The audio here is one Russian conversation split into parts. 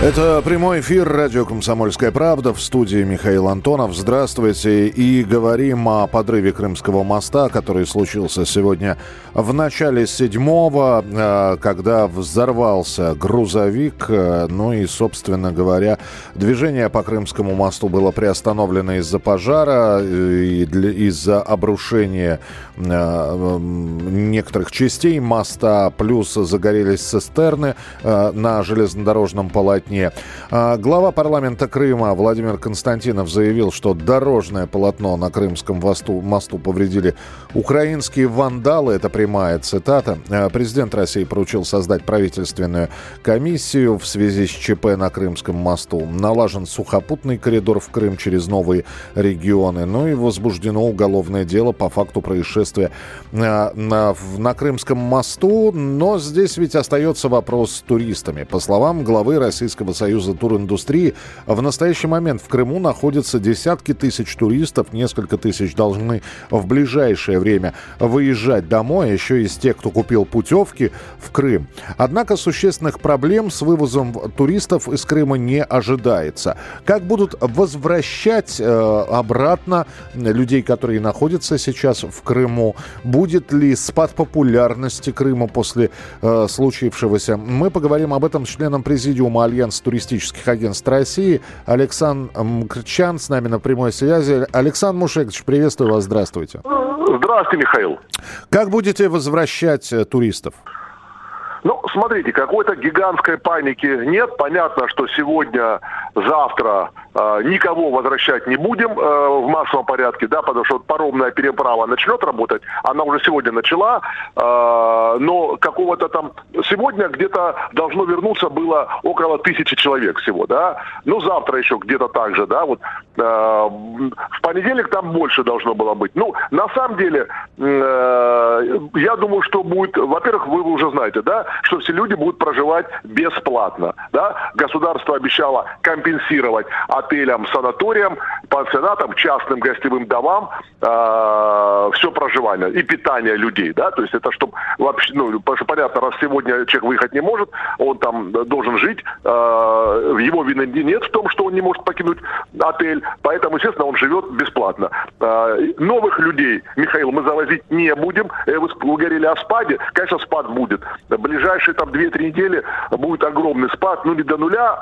Это прямой эфир радио «Комсомольская правда» в студии Михаил Антонов. Здравствуйте. И говорим о подрыве Крымского моста, который случился сегодня в начале седьмого, э, когда взорвался грузовик. Э, ну и, собственно говоря, движение по Крымскому мосту было приостановлено из-за пожара э, из-за обрушения некоторых частей моста. Плюс загорелись цистерны на железнодорожном полотне полотне. А, глава парламента Крыма Владимир Константинов заявил, что дорожное полотно на Крымском мосту, мосту повредили украинские вандалы. Это прямая цитата. А, президент России поручил создать правительственную комиссию в связи с ЧП на Крымском мосту. Налажен сухопутный коридор в Крым через новые регионы. Ну и возбуждено уголовное дело по факту происшествия на, на, на Крымском мосту. Но здесь ведь остается вопрос с туристами. По словам главы Российской Российского союза туриндустрии. В настоящий момент в Крыму находятся десятки тысяч туристов, несколько тысяч должны в ближайшее время выезжать домой, еще из тех, кто купил путевки в Крым. Однако существенных проблем с вывозом туристов из Крыма не ожидается. Как будут возвращать э, обратно людей, которые находятся сейчас в Крыму? Будет ли спад популярности Крыма после э, случившегося? Мы поговорим об этом с членом президиума Альянса Альянс туристических агентств России. Александр Мкртчян с нами на прямой связи. Александр Мушегович, приветствую вас, здравствуйте. Здравствуйте, Михаил. Как будете возвращать э, туристов? Ну, смотрите, какой-то гигантской паники нет. Понятно, что сегодня, завтра э, никого возвращать не будем э, в массовом порядке, да, потому что паромная переправа начнет работать. Она уже сегодня начала, э, но какого-то там... Сегодня где-то должно вернуться было около тысячи человек всего, да. Ну, завтра еще где-то так же, да, вот. Э, в понедельник там больше должно было быть. Ну, на самом деле, э, я думаю, что будет... Во-первых, вы уже знаете, да, что все люди будут проживать бесплатно. Да? Государство обещало компенсировать отелям, санаториям, пансионатам, частным гостевым домам э, все проживание и питание людей. Да? То есть это чтобы вообще, ну, потому что понятно, раз сегодня человек выехать не может, он там должен жить, э, его вины нет в том, что он не может покинуть отель, поэтому, естественно, он живет бесплатно. Э, новых людей, Михаил, мы завозить не будем. Э, вы, вы говорили о спаде, конечно, спад будет ближайшие там 2-3 недели будет огромный спад, ну не до нуля,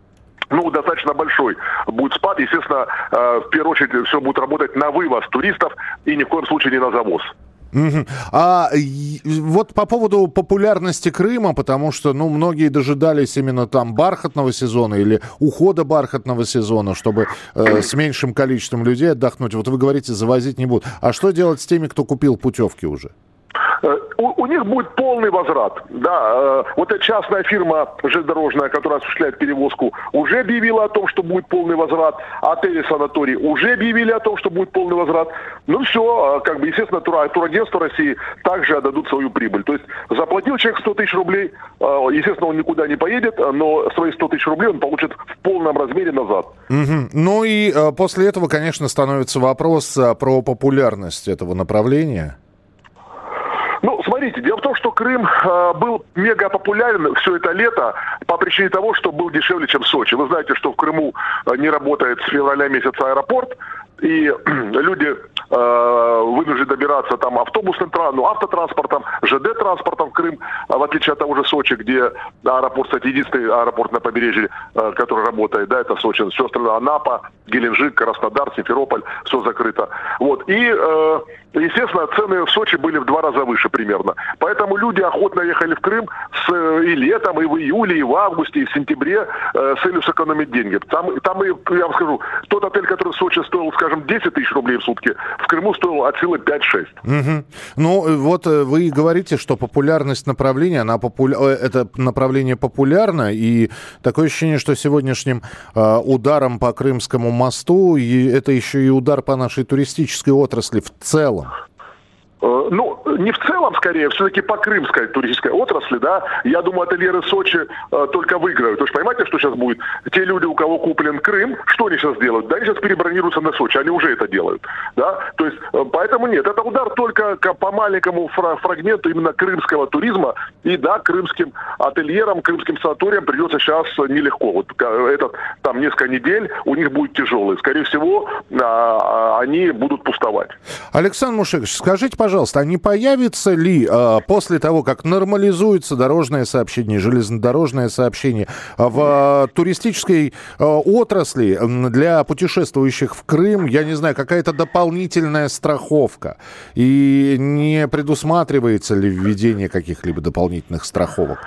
ну, достаточно большой будет спад. Естественно, э, в первую очередь все будет работать на вывоз туристов и ни в коем случае не на завоз. Угу. А вот по поводу популярности Крыма, потому что, ну, многие дожидались именно там бархатного сезона или ухода бархатного сезона, чтобы э, с меньшим количеством людей отдохнуть. Вот вы говорите, завозить не будут. А что делать с теми, кто купил путевки уже? Э, у, у них будет полный возврат. Да, э, вот эта частная фирма железнодорожная, которая осуществляет перевозку, уже объявила о том, что будет полный возврат. Отели, санатории уже объявили о том, что будет полный возврат. Ну все, э, как бы, естественно, тур, турагентство России также отдадут свою прибыль. То есть заплатил человек 100 тысяч рублей, естественно, он никуда не поедет, но свои 100 тысяч рублей он получит в полном размере назад. Угу. Ну и после этого, конечно, становится вопрос про популярность этого направления. Смотрите, дело в том, что Крым э, был мега популярен все это лето по причине того, что был дешевле, чем Сочи. Вы знаете, что в Крыму э, не работает с февраля месяца аэропорт, и люди э, вынуждены добираться там автобусным ну, автотранспортом, ЖД-транспортом в Крым, а в отличие от того же Сочи, где аэропорт, кстати, единственный аэропорт на побережье, э, который работает, да, это Сочи, все остальное, Анапа, Геленджик, Краснодар, Симферополь, все закрыто. Вот, и, э, естественно, цены в Сочи были в два раза выше примерно. Поэтому люди охотно ехали в Крым с, и летом, и в июле, и в августе, и в сентябре с целью сэкономить деньги. Там, там, я вам скажу, тот отель, который в Сочи стоил, скажем, скажем, 10 тысяч рублей в сутки, в Крыму стоило от силы 5-6. Угу. Ну, э, вот э, вы говорите, что популярность направления, она популя... Э, это направление популярно, и такое ощущение, что сегодняшним э, ударом по Крымскому мосту и это еще и удар по нашей туристической отрасли в целом. Э, ну, не в целом, скорее, все-таки по крымской туристической отрасли, да, я думаю, ательеры Сочи э, только выиграют. То есть понимаете, что сейчас будет? Те люди, у кого куплен Крым, что они сейчас делают? Да, они сейчас перебронируются на Сочи, они уже это делают, да, то есть, э, поэтому нет, это удар только по маленькому фрагменту именно крымского туризма, и да, крымским ательерам, крымским санаториям придется сейчас нелегко. Вот этот, там несколько недель у них будет тяжелый. Скорее всего, а, они будут пустовать. Александр Мушекович, скажите, пожалуйста, пожалуйста, а не появится ли э, после того, как нормализуется дорожное сообщение, железнодорожное сообщение в э, туристической э, отрасли для путешествующих в Крым, я не знаю, какая-то дополнительная страховка? И не предусматривается ли введение каких-либо дополнительных страховок?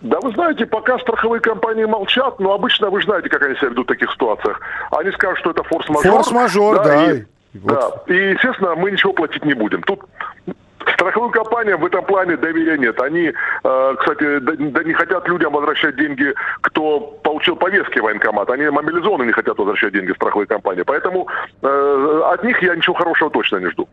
Да вы знаете, пока страховые компании молчат, но обычно вы знаете, как они себя ведут в таких ситуациях. Они скажут, что это форс-мажор. Форс-мажор, да. да. И вот. Да, и, естественно, мы ничего платить не будем. Тут Страховым компаниям в этом плане доверия нет. Они, э, кстати, да не хотят людям возвращать деньги, кто получил повестки в военкомат. Они мобилизованные не хотят возвращать деньги в страховые компании. Поэтому э, от них я ничего хорошего точно не жду.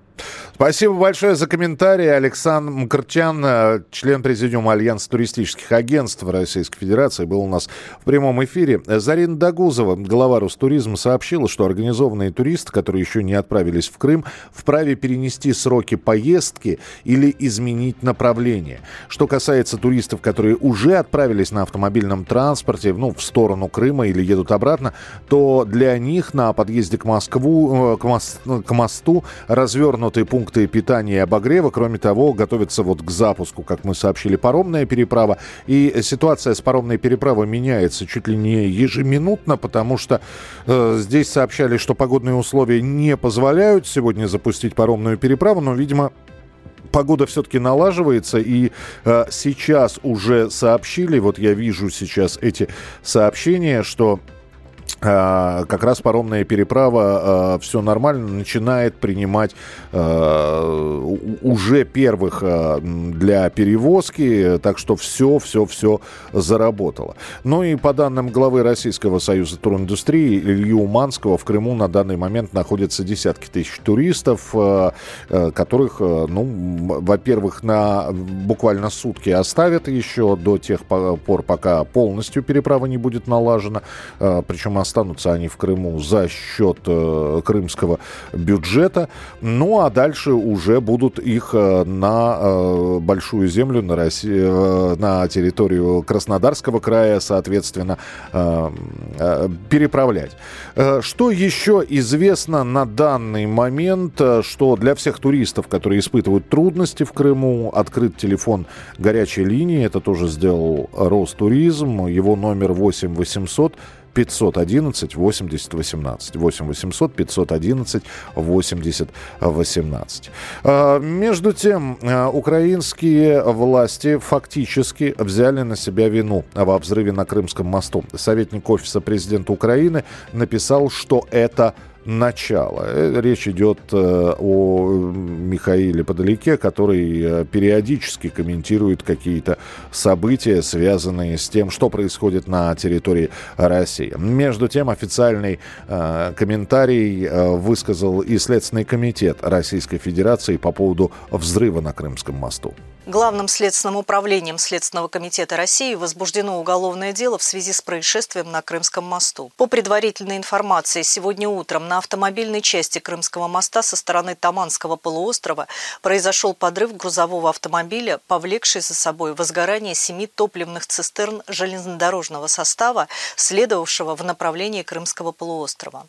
Спасибо большое за комментарий. Александр Мкртян, э, член президиума Альянса туристических агентств Российской Федерации, был у нас в прямом эфире. Зарина Дагузова, глава Ростуризма, сообщила, что организованные туристы, которые еще не отправились в Крым, вправе перенести сроки поездки или изменить направление. Что касается туристов, которые уже отправились на автомобильном транспорте ну, в сторону Крыма или едут обратно, то для них на подъезде к, Москву, э, к, мост, к мосту развернуты пункты питания и обогрева. Кроме того, готовится вот к запуску, как мы сообщили, паромная переправа. И ситуация с паромной переправой меняется чуть ли не ежеминутно, потому что э, здесь сообщали, что погодные условия не позволяют сегодня запустить паромную переправу, но, видимо, погода все-таки налаживается, и э, сейчас уже сообщили, вот я вижу сейчас эти сообщения, что как раз паромная переправа, а, все нормально, начинает принимать а, уже первых для перевозки, так что все, все, все заработало. Ну и по данным главы Российского союза туриндустрии Ильи Уманского, в Крыму на данный момент находятся десятки тысяч туристов, которых, ну, во-первых, на буквально сутки оставят еще до тех пор, пока полностью переправа не будет налажена, причем останутся они в Крыму за счет э, крымского бюджета. Ну а дальше уже будут их э, на э, большую землю, на, Россию, на территорию Краснодарского края, соответственно, переправлять. Что еще известно на данный момент, что для всех туристов, которые испытывают трудности в Крыму, открыт телефон горячей линии, это тоже сделал Ростуризм, его номер 8 800 511 80 18. 8 800 511 80 18. Между тем, а, украинские власти фактически взяли на себя вину во взрыве на Крымском мосту. Советник Офиса президента Украины написал, что это начала. Э, речь идет э, о Михаиле Подалеке, который э, периодически комментирует какие-то события, связанные с тем, что происходит на территории России. Между тем, официальный комментарий высказал и Следственный комитет Российской Федерации по поводу взрыва на Крымском мосту. Главным следственным управлением Следственного комитета России возбуждено уголовное дело в связи с происшествием на Крымском мосту. По предварительной информации, сегодня утром на автомобильной части Крымского моста со стороны Таманского полуострова произошел подрыв грузового автомобиля, повлекший за собой возгорание семи топливных цистерн железнодорожного состава, следовавшего в направлении Крымского полуострова.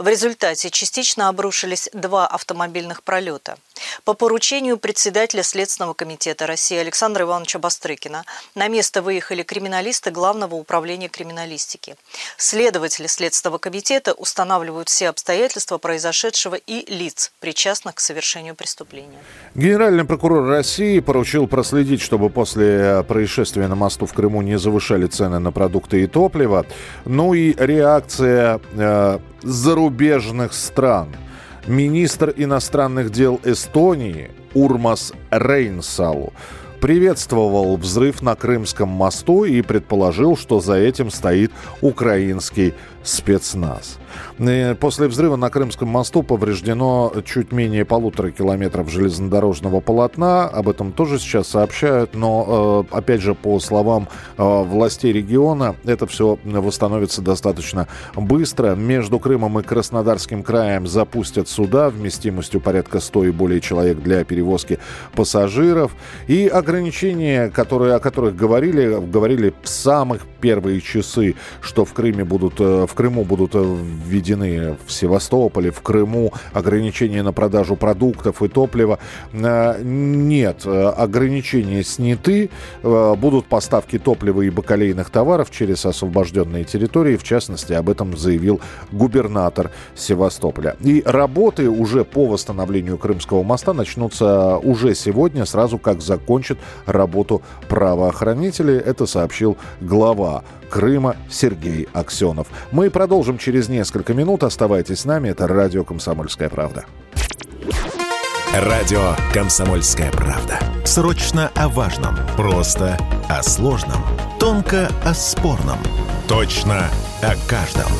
В результате частично обрушились два автомобильных пролета. По поручению председателя Следственного комитета России Александра Ивановича Бастрыкина на место выехали криминалисты Главного управления криминалистики. Следователи Следственного комитета устанавливают все обстоятельства произошедшего и лиц, причастных к совершению преступления. Генеральный прокурор России поручил проследить, чтобы после происшествия на мосту в Крыму не завышали цены на продукты и топливо. Ну и реакция э, зарубежных стран – министр иностранных дел Эстонии Урмас Рейнсалу приветствовал взрыв на Крымском мосту и предположил, что за этим стоит украинский спецназ. После взрыва на Крымском мосту повреждено чуть менее полутора километров железнодорожного полотна. Об этом тоже сейчас сообщают. Но, э, опять же, по словам э, властей региона, это все восстановится достаточно быстро. Между Крымом и Краснодарским краем запустят суда вместимостью порядка 100 и более человек для перевозки пассажиров. И ограничения, которые, о которых говорили, говорили в самых первые часы, что в Крыме будут, э, в Крыму будут введены в Севастополе, в Крыму ограничения на продажу продуктов и топлива. Э, нет, э, ограничения сняты. Э, будут поставки топлива и бакалейных товаров через освобожденные территории. В частности, об этом заявил губернатор Севастополя. И работы уже по восстановлению Крымского моста начнутся уже сегодня, сразу как закончат работу правоохранители. Это сообщил глава Крыма Сергей Аксенов. Мы продолжим через несколько минут. Оставайтесь с нами. Это радио «Комсомольская правда». Радио «Комсомольская правда». Срочно о важном. Просто о сложном. Тонко о спорном. Точно о каждом.